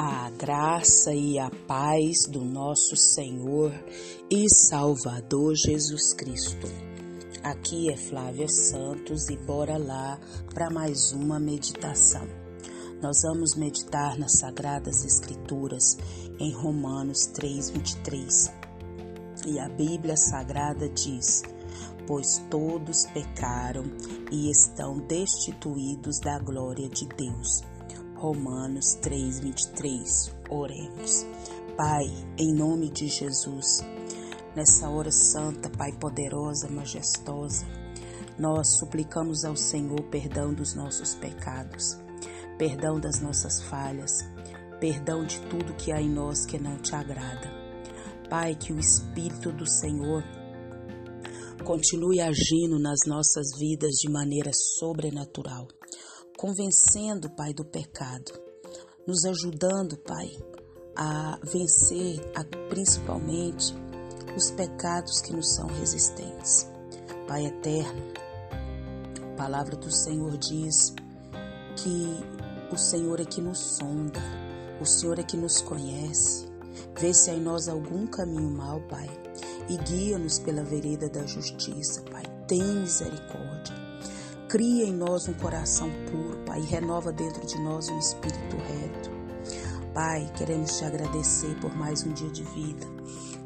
A graça e a paz do nosso Senhor e Salvador Jesus Cristo. Aqui é Flávia Santos e bora lá para mais uma meditação. Nós vamos meditar nas Sagradas Escrituras em Romanos 3:23. E a Bíblia Sagrada diz: Pois todos pecaram e estão destituídos da glória de Deus Romanos 3:23. Oremos. Pai, em nome de Jesus, nessa hora santa, Pai poderosa, majestosa, nós suplicamos ao Senhor perdão dos nossos pecados, perdão das nossas falhas, perdão de tudo que há em nós que não te agrada. Pai, que o Espírito do Senhor continue agindo nas nossas vidas de maneira sobrenatural convencendo, Pai, do pecado, nos ajudando, Pai, a vencer a, principalmente os pecados que nos são resistentes. Pai eterno, a palavra do Senhor diz que o Senhor é que nos sonda, o Senhor é que nos conhece. Vê se há em nós algum caminho mau, Pai, e guia-nos pela vereda da justiça, Pai. Tem misericórdia. Cria em nós um coração puro, Pai, e renova dentro de nós um espírito reto. Pai, queremos te agradecer por mais um dia de vida.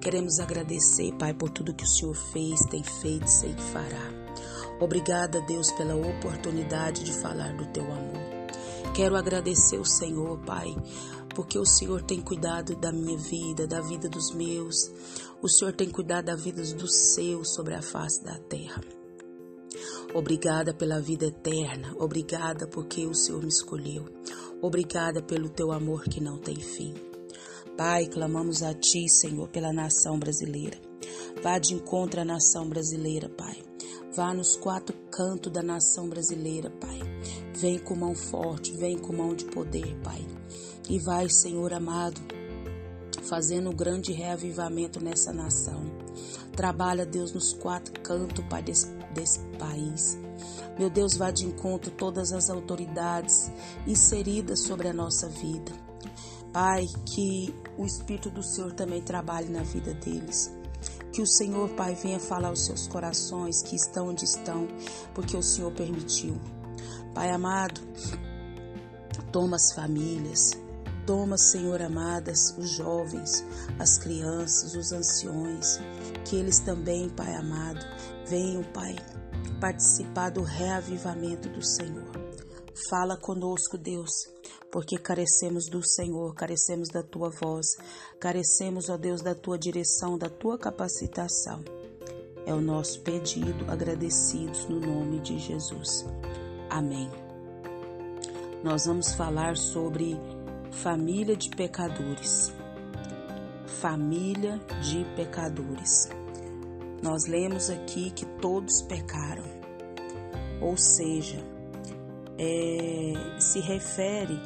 Queremos agradecer, Pai, por tudo que o Senhor fez, tem feito e sei que fará. Obrigada, Deus, pela oportunidade de falar do teu amor. Quero agradecer o Senhor, Pai, porque o Senhor tem cuidado da minha vida, da vida dos meus. O Senhor tem cuidado da vida dos seus sobre a face da terra. Obrigada pela vida eterna. Obrigada porque o Senhor me escolheu. Obrigada pelo teu amor que não tem fim. Pai, clamamos a Ti, Senhor, pela nação brasileira. Vá de encontro à nação brasileira, Pai. Vá nos quatro cantos da nação brasileira, Pai. Vem com mão forte, vem com mão de poder, Pai. E vai, Senhor amado, fazendo um grande reavivamento nessa nação. Trabalha, Deus, nos quatro cantos, Pai, desse, desse país. Meu Deus, vá de encontro todas as autoridades inseridas sobre a nossa vida. Pai, que o Espírito do Senhor também trabalhe na vida deles. Que o Senhor, Pai, venha falar aos seus corações que estão onde estão, porque o Senhor permitiu. Pai amado, toma as famílias, Toma, Senhor amadas, os jovens, as crianças, os anciões, que eles também, Pai amado, venham, Pai, participar do reavivamento do Senhor. Fala conosco, Deus, porque carecemos do Senhor, carecemos da tua voz, carecemos, ó Deus, da tua direção, da tua capacitação. É o nosso pedido, agradecidos no nome de Jesus. Amém. Nós vamos falar sobre família de pecadores. Família de pecadores. Nós lemos aqui que todos pecaram, ou seja, é, se refere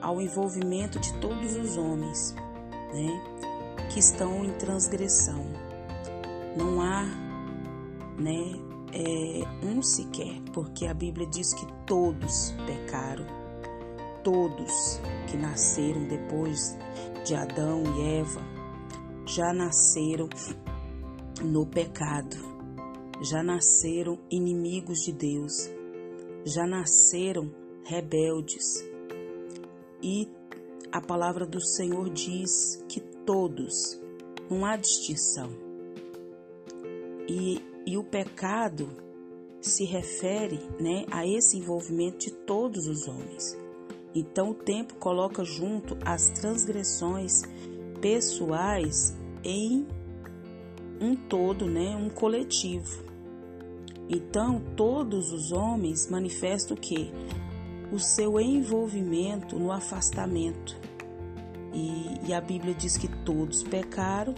ao envolvimento de todos os homens, né, que estão em transgressão. Não há, né, é, um sequer, porque a Bíblia diz que todos pecaram todos que nasceram depois de Adão e Eva já nasceram no pecado, já nasceram inimigos de Deus, já nasceram rebeldes. E a palavra do Senhor diz que todos, não há distinção. E, e o pecado se refere né, a esse envolvimento de todos os homens. Então o tempo coloca junto as transgressões pessoais em um todo, né, um coletivo. Então todos os homens manifestam o que o seu envolvimento no afastamento. E, e a Bíblia diz que todos pecaram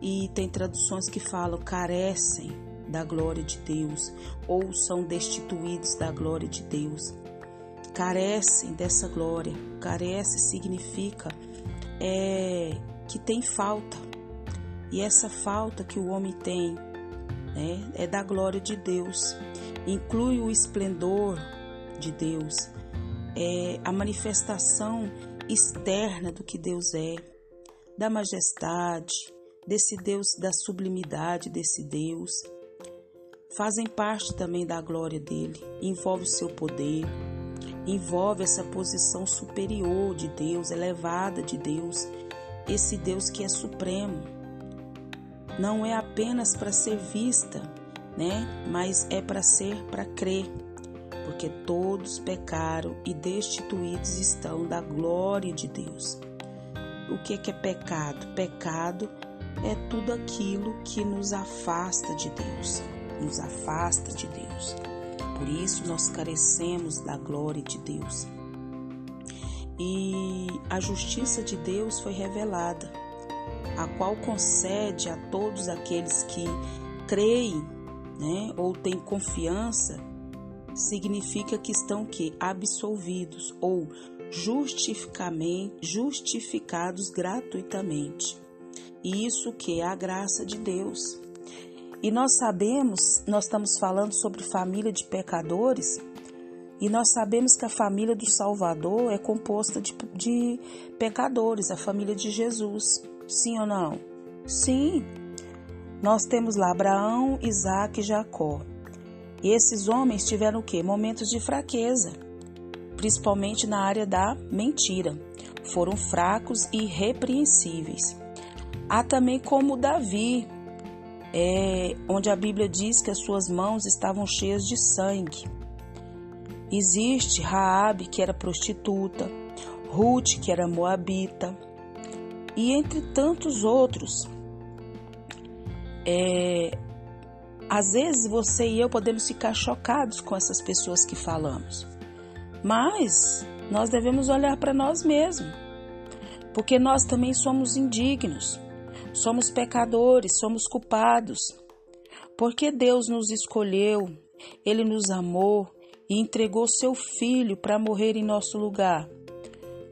e tem traduções que falam carecem da glória de Deus ou são destituídos da glória de Deus carecem dessa glória. Carece significa é, que tem falta. E essa falta que o homem tem né, é da glória de Deus. Inclui o esplendor de Deus, é a manifestação externa do que Deus é, da majestade, desse Deus, da sublimidade desse Deus. Fazem parte também da glória dele, envolve o seu poder, envolve essa posição superior de Deus, elevada de Deus, esse Deus que é supremo. Não é apenas para ser vista, né? Mas é para ser para crer, porque todos pecaram e destituídos estão da glória de Deus. O que é pecado? Pecado é tudo aquilo que nos afasta de Deus, nos afasta de Deus. Por isso nós carecemos da glória de Deus. E a justiça de Deus foi revelada, a qual concede a todos aqueles que creem, né, ou têm confiança, significa que estão que absolvidos ou justificados gratuitamente. E isso que é a graça de Deus. E nós sabemos, nós estamos falando sobre família de pecadores, e nós sabemos que a família do Salvador é composta de, de pecadores, a família de Jesus. Sim ou não? Sim. Nós temos lá Abraão, Isaac e Jacó. E esses homens tiveram o quê? Momentos de fraqueza, principalmente na área da mentira. Foram fracos e irrepreensíveis. Há também como Davi, é, onde a Bíblia diz que as suas mãos estavam cheias de sangue. Existe Raabe, que era prostituta, Ruth, que era moabita, e entre tantos outros. É, às vezes você e eu podemos ficar chocados com essas pessoas que falamos, mas nós devemos olhar para nós mesmos, porque nós também somos indignos. Somos pecadores, somos culpados. Porque Deus nos escolheu, Ele nos amou e entregou seu Filho para morrer em nosso lugar?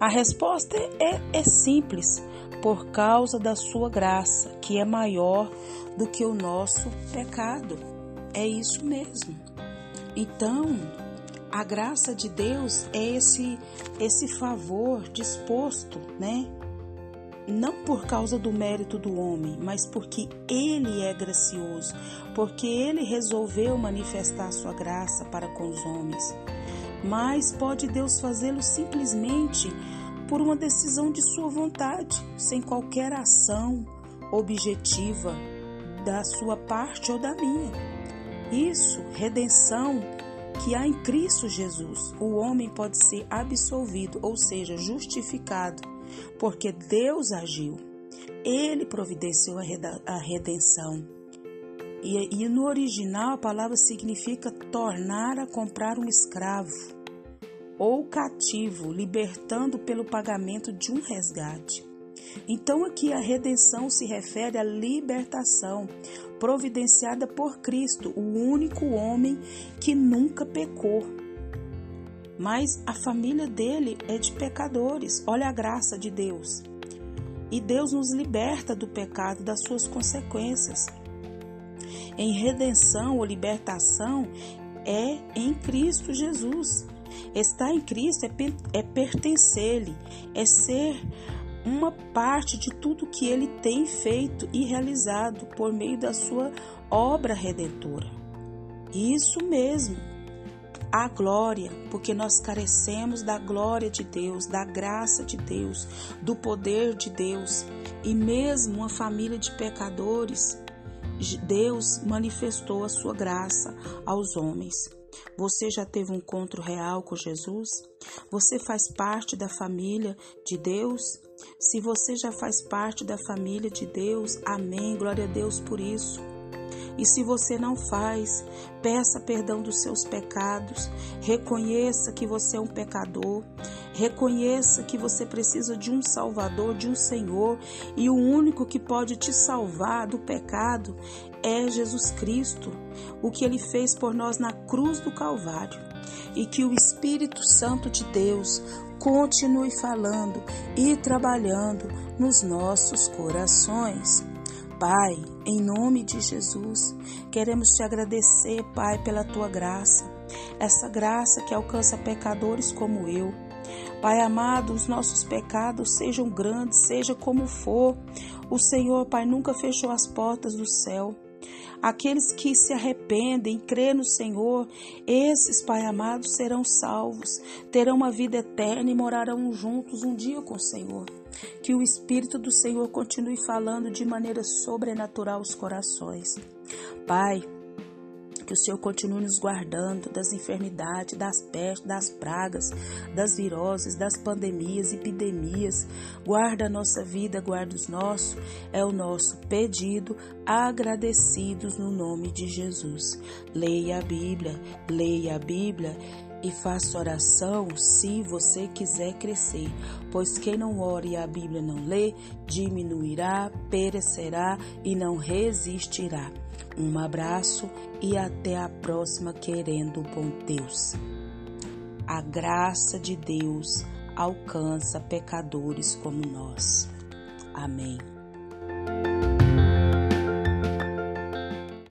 A resposta é, é simples: por causa da Sua graça, que é maior do que o nosso pecado. É isso mesmo. Então, a graça de Deus é esse esse favor disposto, né? Não por causa do mérito do homem, mas porque ele é gracioso, porque ele resolveu manifestar sua graça para com os homens. Mas pode Deus fazê-lo simplesmente por uma decisão de sua vontade, sem qualquer ação objetiva da sua parte ou da minha. Isso, redenção que há em Cristo Jesus, o homem pode ser absolvido, ou seja, justificado porque Deus agiu. Ele providenciou a redenção. E, e, no original a palavra significa tornar a comprar um escravo ou cativo, libertando pelo pagamento de um resgate. Então aqui a redenção se refere à libertação providenciada por Cristo, o único homem que nunca pecou mas a família dele é de pecadores. Olha a graça de Deus. E Deus nos liberta do pecado, das suas consequências. Em redenção ou libertação é em Cristo Jesus. Estar em Cristo é, é pertencer-lhe, é ser uma parte de tudo que ele tem feito e realizado por meio da sua obra redentora. Isso mesmo a glória, porque nós carecemos da glória de Deus, da graça de Deus, do poder de Deus. E mesmo uma família de pecadores, Deus manifestou a sua graça aos homens. Você já teve um encontro real com Jesus? Você faz parte da família de Deus? Se você já faz parte da família de Deus, amém. Glória a Deus por isso. E se você não faz, peça perdão dos seus pecados, reconheça que você é um pecador, reconheça que você precisa de um Salvador, de um Senhor, e o único que pode te salvar do pecado é Jesus Cristo, o que ele fez por nós na cruz do Calvário. E que o Espírito Santo de Deus continue falando e trabalhando nos nossos corações. Pai, em nome de Jesus, queremos te agradecer, Pai, pela tua graça, essa graça que alcança pecadores como eu. Pai amado, os nossos pecados sejam grandes, seja como for, o Senhor, Pai, nunca fechou as portas do céu. Aqueles que se arrependem, crê no Senhor, esses, Pai amado, serão salvos, terão uma vida eterna e morarão juntos um dia com o Senhor. Que o Espírito do Senhor continue falando de maneira sobrenatural aos corações. Pai, que o Senhor continue nos guardando das enfermidades, das pestes, das pragas, das viroses, das pandemias, epidemias. Guarda a nossa vida, guarda os nossos. É o nosso pedido, agradecidos no nome de Jesus. Leia a Bíblia, leia a Bíblia e faça oração se você quiser crescer, pois quem não ore e a Bíblia não lê, diminuirá, perecerá e não resistirá. Um abraço e até a próxima, querendo bom Deus. A graça de Deus alcança pecadores como nós. Amém.